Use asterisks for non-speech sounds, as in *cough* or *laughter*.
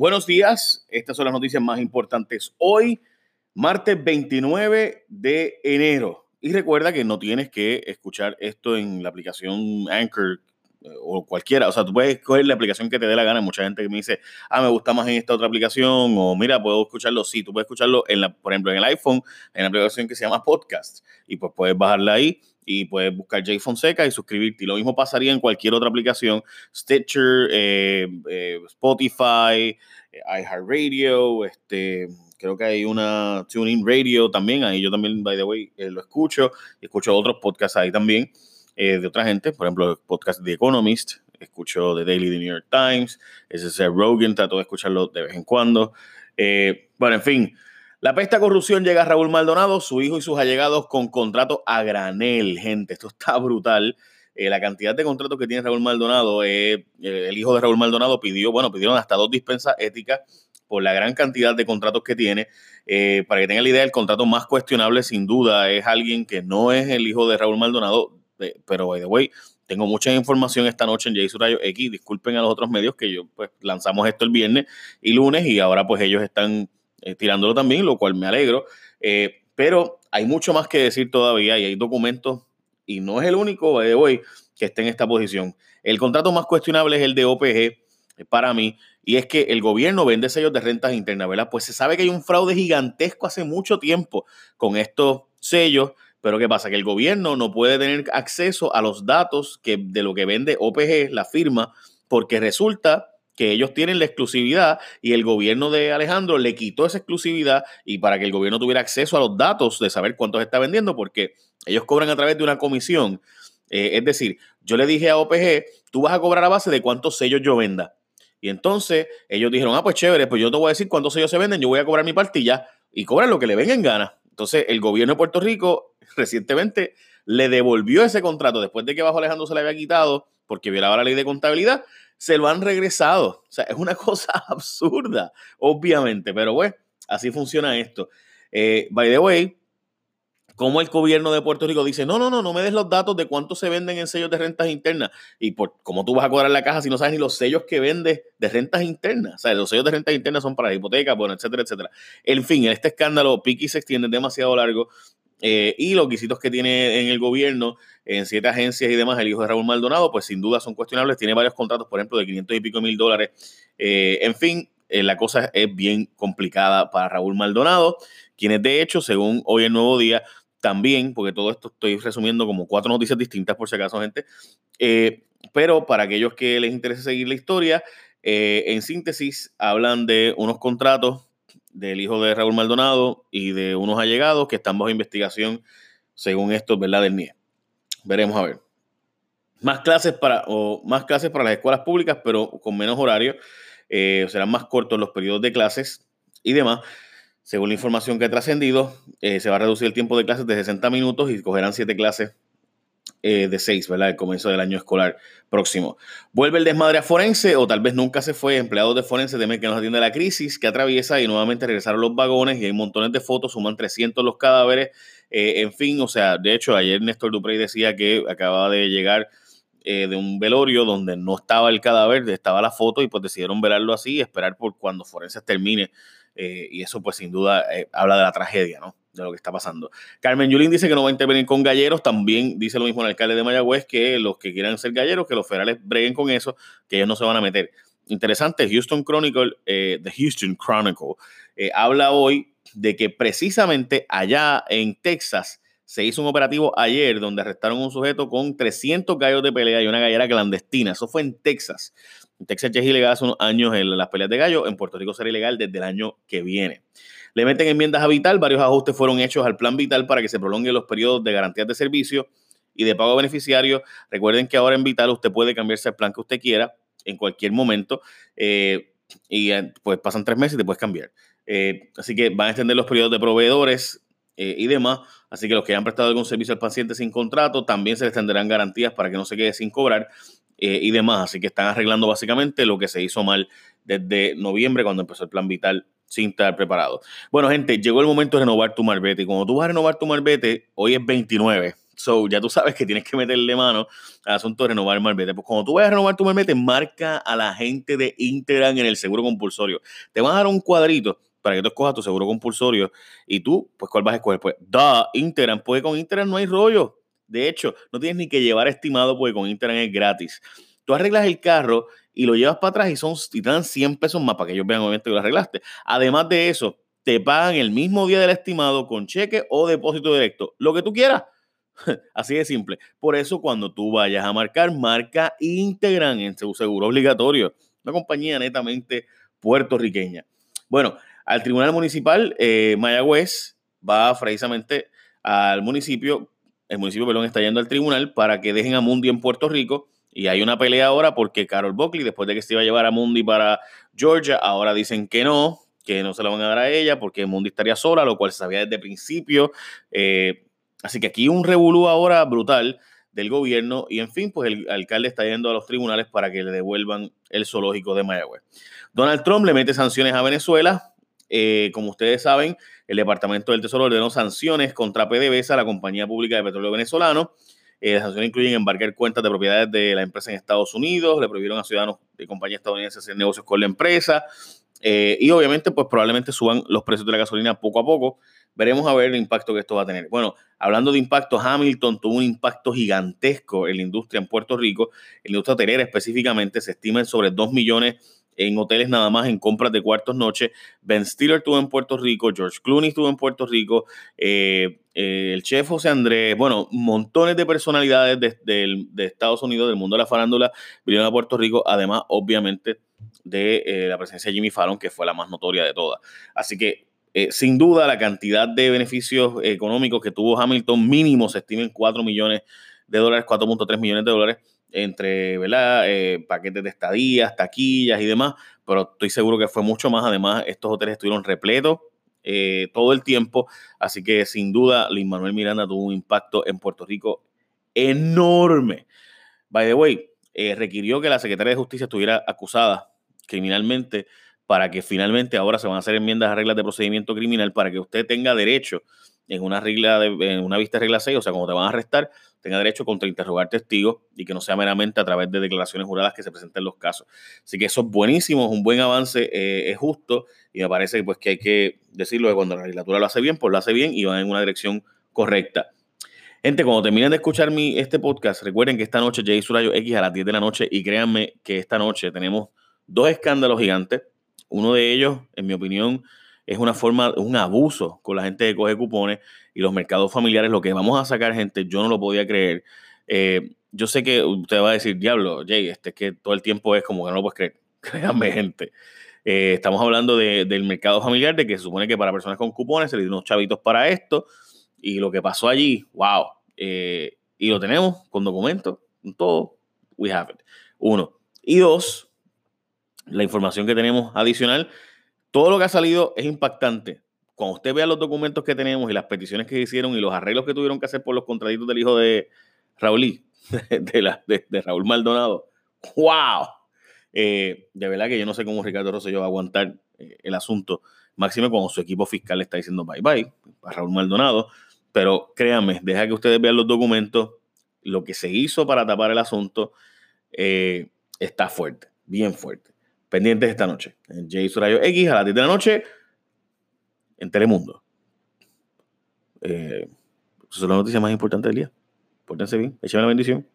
Buenos días, estas son las noticias más importantes hoy, martes 29 de enero. Y recuerda que no tienes que escuchar esto en la aplicación Anchor eh, o cualquiera. O sea, tú puedes escoger la aplicación que te dé la gana. Mucha gente que me dice, ah, me gusta más en esta otra aplicación. O mira, puedo escucharlo. Sí, tú puedes escucharlo, en la, por ejemplo, en el iPhone, en la aplicación que se llama Podcast. Y pues puedes bajarla ahí y puedes buscar Jay Fonseca y suscribirte. Y lo mismo pasaría en cualquier otra aplicación, Stitcher, eh, eh, Spotify, iHeartRadio, este, creo que hay una TuneIn Radio también, ahí yo también, by the way, eh, lo escucho, escucho otros podcasts ahí también de otra gente, por ejemplo, el podcast The Economist, escucho The Daily The New York Times, ese es Rogan, trato de escucharlo de vez en cuando. bueno, en fin, la pesta corrupción llega a Raúl Maldonado, su hijo y sus allegados con contrato a granel, gente. Esto está brutal. Eh, la cantidad de contratos que tiene Raúl Maldonado, eh, el hijo de Raúl Maldonado pidió, bueno, pidieron hasta dos dispensas éticas por la gran cantidad de contratos que tiene. Eh, para que tengan la idea, el contrato más cuestionable sin duda es alguien que no es el hijo de Raúl Maldonado, pero by the way, tengo mucha información esta noche en Jay Rayo X. Disculpen a los otros medios que yo pues lanzamos esto el viernes y lunes y ahora pues ellos están eh, tirándolo también, lo cual me alegro. Eh, pero hay mucho más que decir todavía y hay documentos, y no es el único de hoy que esté en esta posición. El contrato más cuestionable es el de OPG eh, para mí, y es que el gobierno vende sellos de rentas internas, ¿verdad? Pues se sabe que hay un fraude gigantesco hace mucho tiempo con estos sellos, pero ¿qué pasa? Que el gobierno no puede tener acceso a los datos que, de lo que vende OPG, la firma, porque resulta que ellos tienen la exclusividad y el gobierno de Alejandro le quitó esa exclusividad y para que el gobierno tuviera acceso a los datos de saber cuántos está vendiendo, porque ellos cobran a través de una comisión. Eh, es decir, yo le dije a OPG, tú vas a cobrar a base de cuántos sellos yo venda. Y entonces ellos dijeron, ah, pues chévere, pues yo te voy a decir cuántos sellos se venden, yo voy a cobrar mi partilla y cobran lo que le venga en gana. Entonces el gobierno de Puerto Rico *laughs* recientemente le devolvió ese contrato después de que bajo Alejandro se le había quitado porque violaba la ley de contabilidad se lo han regresado. O sea, es una *laughs* cosa absurda, obviamente, pero bueno, así funciona esto. Eh, by the way, como el gobierno de Puerto Rico dice, no, no, no, no me des los datos de cuánto se venden en sellos de rentas internas. Y por cómo tú vas a cobrar la caja si no sabes ni los sellos que vendes de rentas internas. O sea, los sellos de rentas internas son para la hipoteca, bueno, etcétera, etcétera. En fin, este escándalo, Piki se extiende demasiado largo. Eh, y los quisitos que tiene en el gobierno, en siete agencias y demás, el hijo de Raúl Maldonado, pues sin duda son cuestionables. Tiene varios contratos, por ejemplo, de 500 y pico mil dólares. Eh, en fin, eh, la cosa es bien complicada para Raúl Maldonado, quienes de hecho, según hoy el nuevo día, también, porque todo esto estoy resumiendo como cuatro noticias distintas por si acaso, gente, pero para aquellos que les interese seguir la historia, en síntesis, hablan de unos contratos del hijo de Raúl Maldonado y de unos allegados que están bajo investigación, según esto, ¿verdad? Del NIE. Veremos a ver. Más clases para, o más clases para las escuelas públicas, pero con menos horario. Eh, serán más cortos los periodos de clases y demás. Según la información que ha trascendido, eh, se va a reducir el tiempo de clases de 60 minutos y cogerán 7 clases eh, de 6, ¿verdad? El comienzo del año escolar próximo. Vuelve el desmadre a Forense, o tal vez nunca se fue. Empleados de Forense temen que nos atiende la crisis que atraviesa y nuevamente regresaron los vagones y hay montones de fotos, suman 300 los cadáveres. Eh, en fin, o sea, de hecho, ayer Néstor Duprey decía que acababa de llegar eh, de un velorio donde no estaba el cadáver, estaba la foto y pues decidieron velarlo así y esperar por cuando Forense termine. y eso pues sin duda habla de la tragedia, ¿no? De lo que está pasando. Carmen Yulín dice que no va a intervenir con galleros, también dice lo mismo el alcalde de Mayagüez, que los que quieran ser galleros, que los federales breguen con eso, que ellos no se van a meter. Interesante, Houston Chronicle, eh, The Houston Chronicle, eh, habla hoy de que precisamente allá en Texas se hizo un operativo ayer donde arrestaron a un sujeto con 300 gallos de pelea y una gallera clandestina. Eso fue en Texas. En Texas ya es ilegal hace unos años en las peleas de gallo, en Puerto Rico será ilegal desde el año que viene. Le meten enmiendas a Vital, varios ajustes fueron hechos al plan Vital para que se prolonguen los periodos de garantías de servicio y de pago a beneficiarios. Recuerden que ahora en Vital usted puede cambiarse al plan que usted quiera en cualquier momento eh, y eh, pues pasan tres meses y te puedes cambiar. Eh, así que van a extender los periodos de proveedores y demás. Así que los que han prestado algún servicio al paciente sin contrato también se les extenderán garantías para que no se quede sin cobrar y demás. Así que están arreglando básicamente lo que se hizo mal desde noviembre cuando empezó el plan vital sin estar preparado. Bueno, gente, llegó el momento de renovar tu marbete. Y cuando tú vas a renovar tu marbete, hoy es 29. So, ya tú sabes que tienes que meterle mano al asunto de renovar el malvete. Pues cuando tú vayas a renovar tu malvete, marca a la gente de Integran en el seguro compulsorio. Te van a dar un cuadrito para que tú escojas tu seguro compulsorio y tú, pues, ¿cuál vas a escoger? Pues, da, Integran. Pues con Integran no hay rollo. De hecho, no tienes ni que llevar estimado porque con Integran es gratis. Tú arreglas el carro y lo llevas para atrás y, son, y te dan 100 pesos más para que ellos vean obviamente que lo arreglaste. Además de eso, te pagan el mismo día del estimado con cheque o depósito directo, lo que tú quieras. *laughs* Así de simple. Por eso cuando tú vayas a marcar, marca Integran en su seguro obligatorio. Una compañía netamente puertorriqueña. Bueno, al Tribunal Municipal eh, Mayagüez va precisamente al municipio, el municipio, perdón, está yendo al tribunal para que dejen a Mundi en Puerto Rico. Y hay una pelea ahora porque Carol Buckley, después de que se iba a llevar a Mundi para Georgia, ahora dicen que no, que no se lo van a dar a ella porque Mundi estaría sola, lo cual se sabía desde el principio. Eh, Así que aquí un revolú ahora brutal del gobierno y en fin, pues el alcalde está yendo a los tribunales para que le devuelvan el zoológico de Mayagüez. Donald Trump le mete sanciones a Venezuela. Eh, como ustedes saben, el Departamento del Tesoro ordenó sanciones contra PDVSA, la compañía pública de petróleo venezolano. Eh, las sanciones incluyen embarcar cuentas de propiedades de la empresa en Estados Unidos, le prohibieron a ciudadanos de compañías estadounidenses hacer negocios con la empresa eh, y obviamente pues probablemente suban los precios de la gasolina poco a poco. Veremos a ver el impacto que esto va a tener. Bueno, hablando de impacto, Hamilton tuvo un impacto gigantesco en la industria en Puerto Rico, en la industria hotelera específicamente, se estima en sobre 2 millones en hoteles nada más en compras de cuartos noche. Ben Stiller estuvo en Puerto Rico, George Clooney estuvo en Puerto Rico, eh, eh, el chef José Andrés, bueno, montones de personalidades de, de, Estados Unidos, del mundo de la farándula, vinieron a Puerto Rico, además, obviamente, de eh, la presencia de Jimmy Fallon, que fue la más notoria de todas. Así que sin duda, la cantidad de beneficios económicos que tuvo Hamilton mínimo se estima en 4 millones de dólares, 4.3 millones de dólares entre ¿verdad? Eh, paquetes de estadías, taquillas y demás, pero estoy seguro que fue mucho más. Además, estos hoteles estuvieron repletos eh, todo el tiempo, así que sin duda, Luis Manuel Miranda tuvo un impacto en Puerto Rico enorme. By the way, requirió que la Secretaría de Justicia estuviera acusada criminalmente para que finalmente ahora se van a hacer enmiendas a reglas de procedimiento criminal para que usted tenga derecho en una regla de, en una vista de regla 6, o sea, como te van a arrestar, tenga derecho contra interrogar testigos y que no sea meramente a través de declaraciones juradas que se presenten los casos. Así que eso es buenísimo, es un buen avance, eh, es justo y me parece pues, que hay que decirlo que cuando la legislatura lo hace bien, pues lo hace bien y va en una dirección correcta. Gente, cuando terminen de escuchar mi, este podcast, recuerden que esta noche Jay Surayo X a las 10 de la noche y créanme que esta noche tenemos dos escándalos gigantes uno de ellos, en mi opinión, es una forma, un abuso con la gente que coge cupones y los mercados familiares. Lo que vamos a sacar, gente, yo no lo podía creer. Eh, yo sé que usted va a decir, diablo, Jay, este es que todo el tiempo es como que no lo puedes creer. *laughs* Créanme, gente. Eh, estamos hablando del mercado familiar, de que se supone que para personas con cupones se le dio unos chavitos para esto. Y lo que pasó allí, wow. Eh, y lo tenemos con documentos, con todo. We have it. Uno. Y dos, la información que tenemos adicional. Todo lo que ha salido es impactante. Cuando usted vea los documentos que tenemos y las peticiones que hicieron y los arreglos que tuvieron que hacer por los contraditos del hijo de Raúl, *laughs* de, de, Raúl Maldonado, ¡wow! Eh, de verdad que yo no sé cómo Ricardo Rosselló va a aguantar eh, el asunto, máximo cuando su equipo fiscal está diciendo bye bye a Raúl Maldonado. Pero créanme, deja que ustedes vean los documentos, lo que se hizo para tapar el asunto eh, está fuerte, bien fuerte pendientes esta noche. En Jay Surayo X a las 10 de la noche en Telemundo. Eh, esas son las noticias más importantes del día. Pórtense bien. Échame la bendición.